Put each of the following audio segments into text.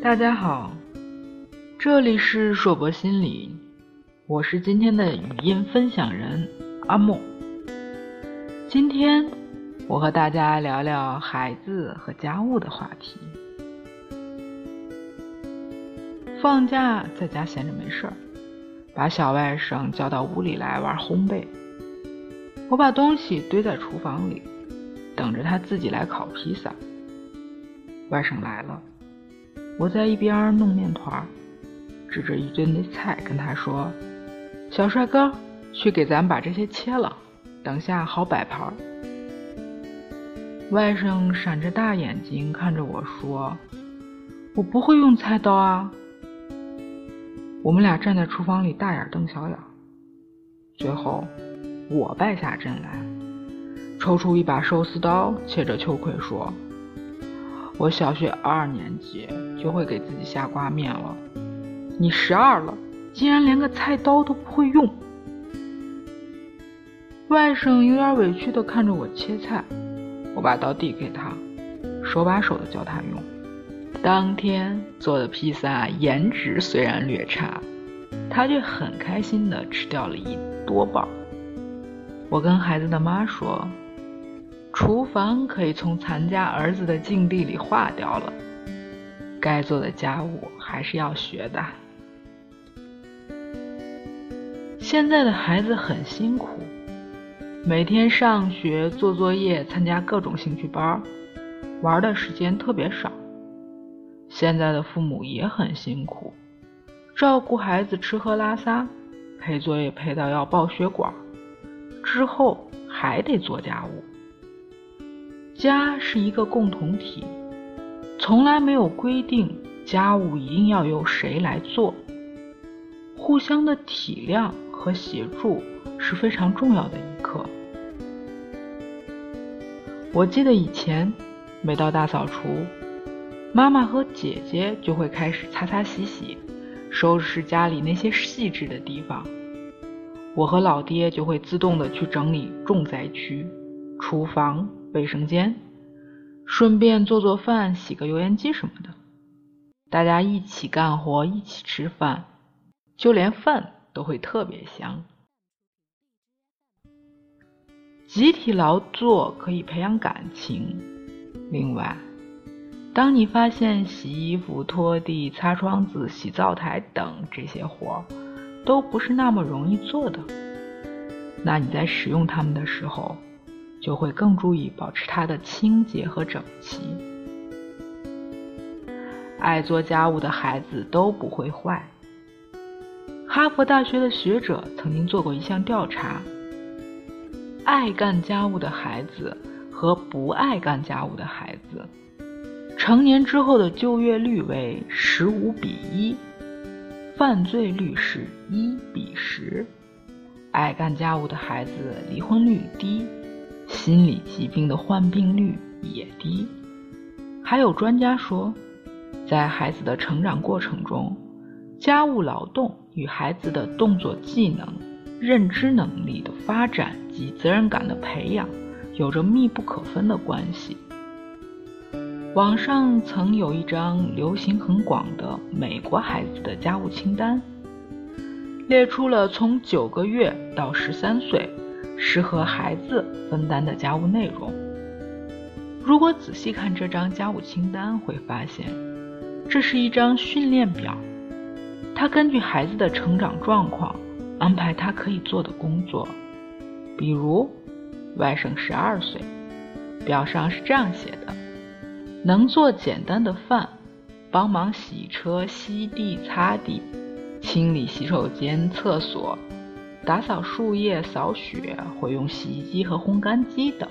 大家好，这里是硕博心理，我是今天的语音分享人阿莫。今天我和大家聊聊孩子和家务的话题。放假在家闲着没事儿，把小外甥叫到屋里来玩烘焙。我把东西堆在厨房里，等着他自己来烤披萨。外甥来了。我在一边弄面团，指着一堆的菜跟他说：“小帅哥，去给咱把这些切了，等下好摆盘。”外甥闪着大眼睛看着我说：“我不会用菜刀啊。”我们俩站在厨房里大眼瞪小眼，最后我败下阵来，抽出一把寿司刀，切着秋葵说。我小学二年级就会给自己下挂面了，你十二了，竟然连个菜刀都不会用。外甥有点委屈的看着我切菜，我把刀递给他，手把手的教他用。当天做的披萨颜值虽然略差，他却很开心的吃掉了一多半。我跟孩子的妈说。厨房可以从咱家儿子的境地里划掉了，该做的家务还是要学的。现在的孩子很辛苦，每天上学、做作业、参加各种兴趣班，玩的时间特别少。现在的父母也很辛苦，照顾孩子吃喝拉撒，陪作业陪到要爆血管，之后还得做家务。家是一个共同体，从来没有规定家务一定要由谁来做。互相的体谅和协助是非常重要的一课。我记得以前每到大扫除，妈妈和姐姐就会开始擦擦洗洗，收拾家里那些细致的地方。我和老爹就会自动的去整理重灾区，厨房。卫生间，顺便做做饭，洗个油烟机什么的。大家一起干活，一起吃饭，就连饭都会特别香。集体劳作可以培养感情。另外，当你发现洗衣服、拖地、擦窗子、洗灶台等这些活儿都不是那么容易做的，那你在使用它们的时候。就会更注意保持它的清洁和整齐。爱做家务的孩子都不会坏。哈佛大学的学者曾经做过一项调查：爱干家务的孩子和不爱干家务的孩子，成年之后的就业率为十五比一，犯罪率是一比十。爱干家务的孩子离婚率低。心理疾病的患病率也低。还有专家说，在孩子的成长过程中，家务劳动与孩子的动作技能、认知能力的发展及责任感的培养有着密不可分的关系。网上曾有一张流行很广的美国孩子的家务清单，列出了从九个月到十三岁。适合孩子分担的家务内容。如果仔细看这张家务清单，会发现这是一张训练表。他根据孩子的成长状况安排他可以做的工作。比如，外甥十二岁，表上是这样写的：能做简单的饭，帮忙洗车、吸地、擦地，清理洗手间、厕所。打扫树叶、扫雪，会用洗衣机和烘干机等。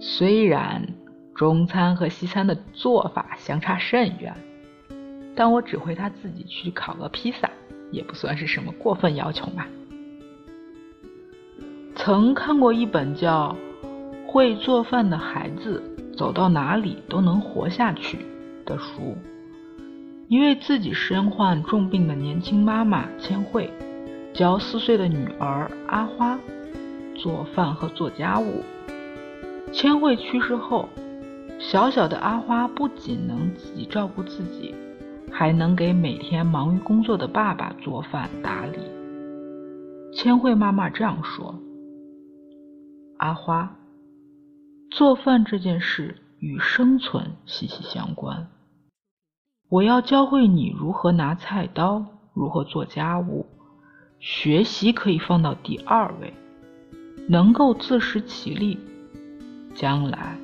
虽然中餐和西餐的做法相差甚远，但我指挥他自己去烤个披萨，也不算是什么过分要求吧。曾看过一本叫《会做饭的孩子走到哪里都能活下去》的书，一位自己身患重病的年轻妈妈千惠。教四岁的女儿阿花做饭和做家务。千惠去世后，小小的阿花不仅能自己照顾自己，还能给每天忙于工作的爸爸做饭打理。千惠妈妈这样说：“阿花，做饭这件事与生存息息相关。我要教会你如何拿菜刀，如何做家务。学习可以放到第二位，能够自食其力，将来。”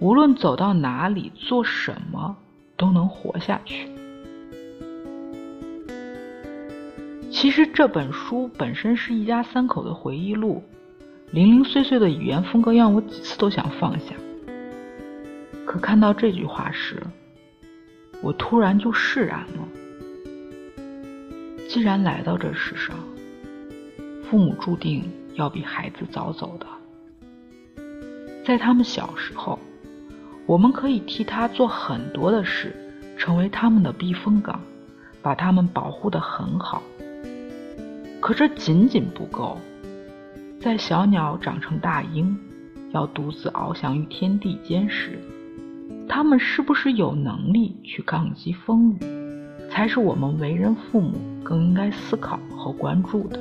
无论走到哪里，做什么都能活下去。其实这本书本身是一家三口的回忆录，零零碎碎的语言风格让我几次都想放下。可看到这句话时，我突然就释然了。既然来到这世上，父母注定要比孩子早走的，在他们小时候。我们可以替他做很多的事，成为他们的避风港，把他们保护得很好。可这仅仅不够。在小鸟长成大鹰，要独自翱翔于天地间时，他们是不是有能力去抗击风雨，才是我们为人父母更应该思考和关注的。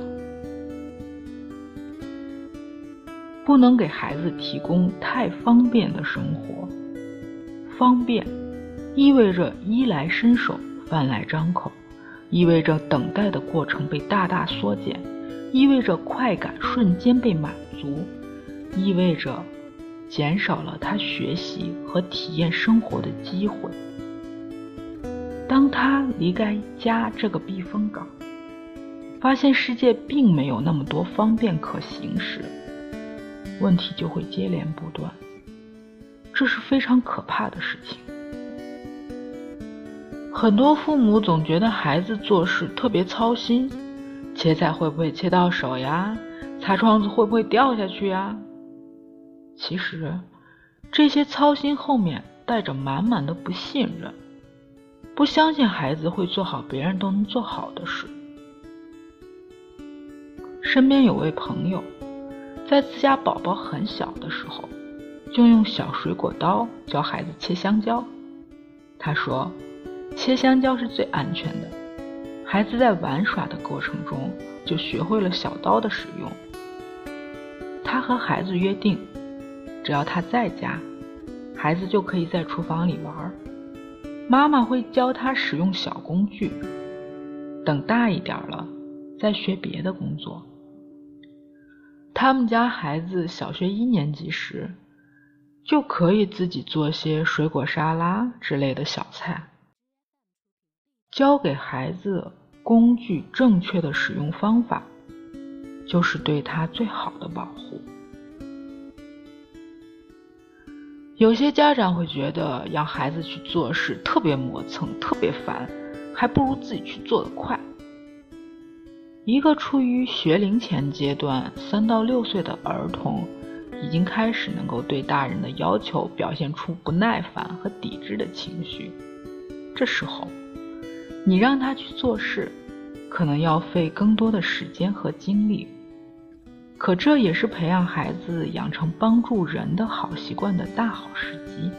不能给孩子提供太方便的生活。方便，意味着衣来伸手、饭来张口，意味着等待的过程被大大缩减，意味着快感瞬间被满足，意味着减少了他学习和体验生活的机会。当他离开家这个避风港，发现世界并没有那么多方便可行时，问题就会接连不断。这是非常可怕的事情。很多父母总觉得孩子做事特别操心，切菜会不会切到手呀？擦窗子会不会掉下去呀？其实，这些操心后面带着满满的不信任，不相信孩子会做好别人都能做好的事。身边有位朋友，在自家宝宝很小的时候。就用小水果刀教孩子切香蕉。他说，切香蕉是最安全的。孩子在玩耍的过程中就学会了小刀的使用。他和孩子约定，只要他在家，孩子就可以在厨房里玩。妈妈会教他使用小工具。等大一点了，再学别的工作。他们家孩子小学一年级时。就可以自己做些水果沙拉之类的小菜。教给孩子工具正确的使用方法，就是对他最好的保护。有些家长会觉得让孩子去做事特别磨蹭、特别烦，还不如自己去做的快。一个处于学龄前阶段三到六岁的儿童。已经开始能够对大人的要求表现出不耐烦和抵制的情绪，这时候，你让他去做事，可能要费更多的时间和精力。可这也是培养孩子养成帮助人的好习惯的大好时机。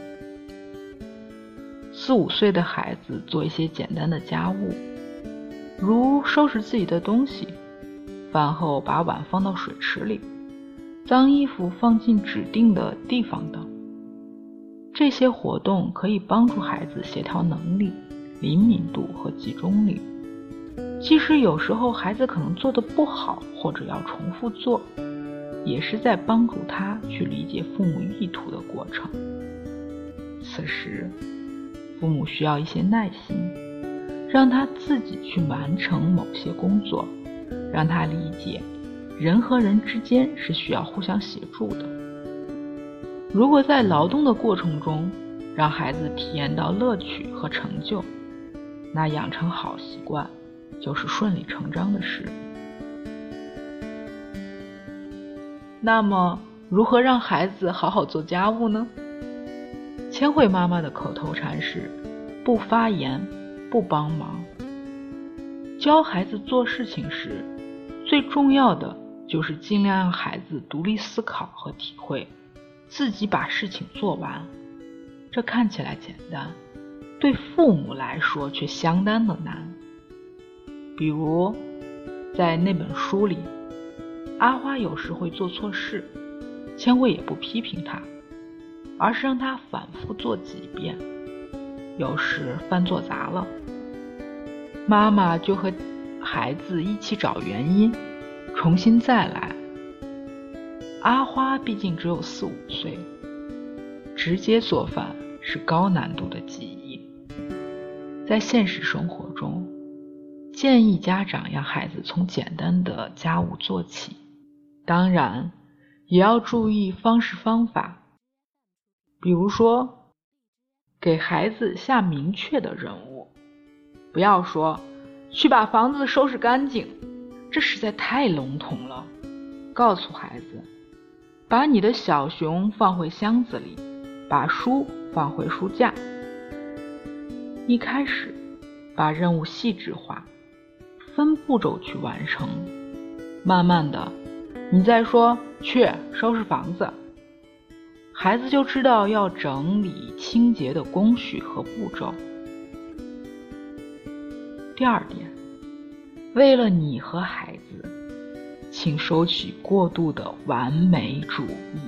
四五岁的孩子做一些简单的家务，如收拾自己的东西，饭后把碗放到水池里。脏衣服放进指定的地方等，这些活动可以帮助孩子协调能力、灵敏度和集中力。其实有时候孩子可能做的不好，或者要重复做，也是在帮助他去理解父母意图的过程。此时，父母需要一些耐心，让他自己去完成某些工作，让他理解。人和人之间是需要互相协助的。如果在劳动的过程中，让孩子体验到乐趣和成就，那养成好习惯就是顺理成章的事。那么，如何让孩子好好做家务呢？千惠妈妈的口头禅是：不发言，不帮忙。教孩子做事情时，最重要的。就是尽量让孩子独立思考和体会，自己把事情做完。这看起来简单，对父母来说却相当的难。比如，在那本书里，阿花有时会做错事，千惠也不批评她，而是让她反复做几遍。有时饭做砸了，妈妈就和孩子一起找原因，重新再来。阿花毕竟只有四五岁，直接做饭。是高难度的技艺，在现实生活中，建议家长让孩子从简单的家务做起，当然也要注意方式方法，比如说给孩子下明确的任务，不要说去把房子收拾干净，这实在太笼统了。告诉孩子，把你的小熊放回箱子里，把书。放回书架。一开始，把任务细致化，分步骤去完成。慢慢的，你再说去收拾房子，孩子就知道要整理清洁的工序和步骤。第二点，为了你和孩子，请收起过度的完美主义。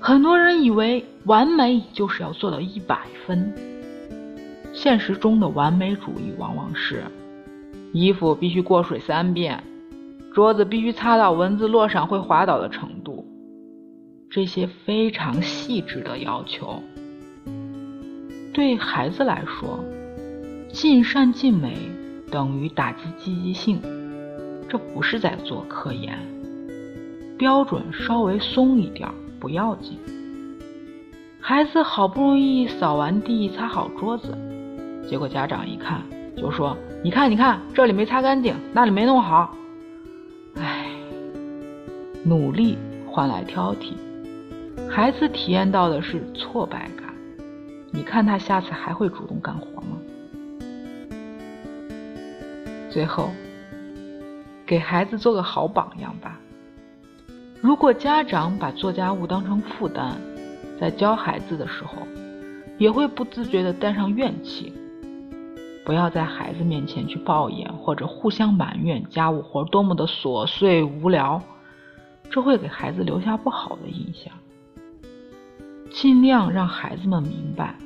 很多人以为完美就是要做到一百分，现实中的完美主义往往是衣服必须过水三遍，桌子必须擦到蚊子落上会滑倒的程度。这些非常细致的要求，对孩子来说，尽善尽美等于打击积极性，这不是在做科研，标准稍微松一点。不要紧，孩子好不容易扫完地、擦好桌子，结果家长一看就说：“你看，你看，这里没擦干净，那里没弄好。”唉，努力换来挑剔，孩子体验到的是挫败感。你看他下次还会主动干活吗？最后，给孩子做个好榜样吧。如果家长把做家务当成负担，在教孩子的时候，也会不自觉地带上怨气。不要在孩子面前去抱怨或者互相埋怨家务活多么的琐碎无聊，这会给孩子留下不好的印象。尽量让孩子们明白，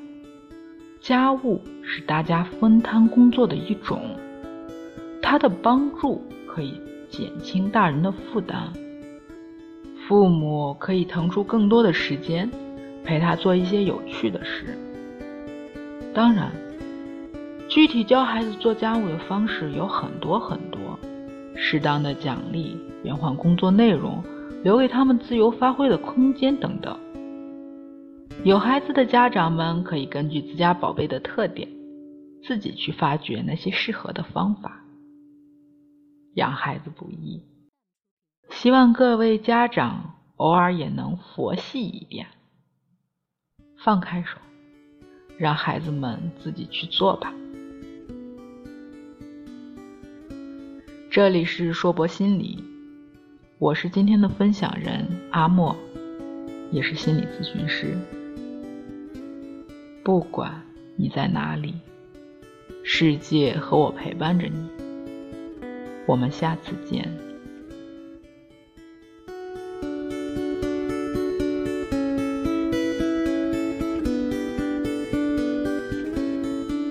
家务是大家分摊工作的一种，它的帮助可以减轻大人的负担。父母可以腾出更多的时间，陪他做一些有趣的事。当然，具体教孩子做家务的方式有很多很多，适当的奖励、变换工作内容、留给他们自由发挥的空间等等。有孩子的家长们可以根据自家宝贝的特点，自己去发掘那些适合的方法。养孩子不易。希望各位家长偶尔也能佛系一点，放开手，让孩子们自己去做吧。这里是硕博心理，我是今天的分享人阿莫，也是心理咨询师。不管你在哪里，世界和我陪伴着你。我们下次见。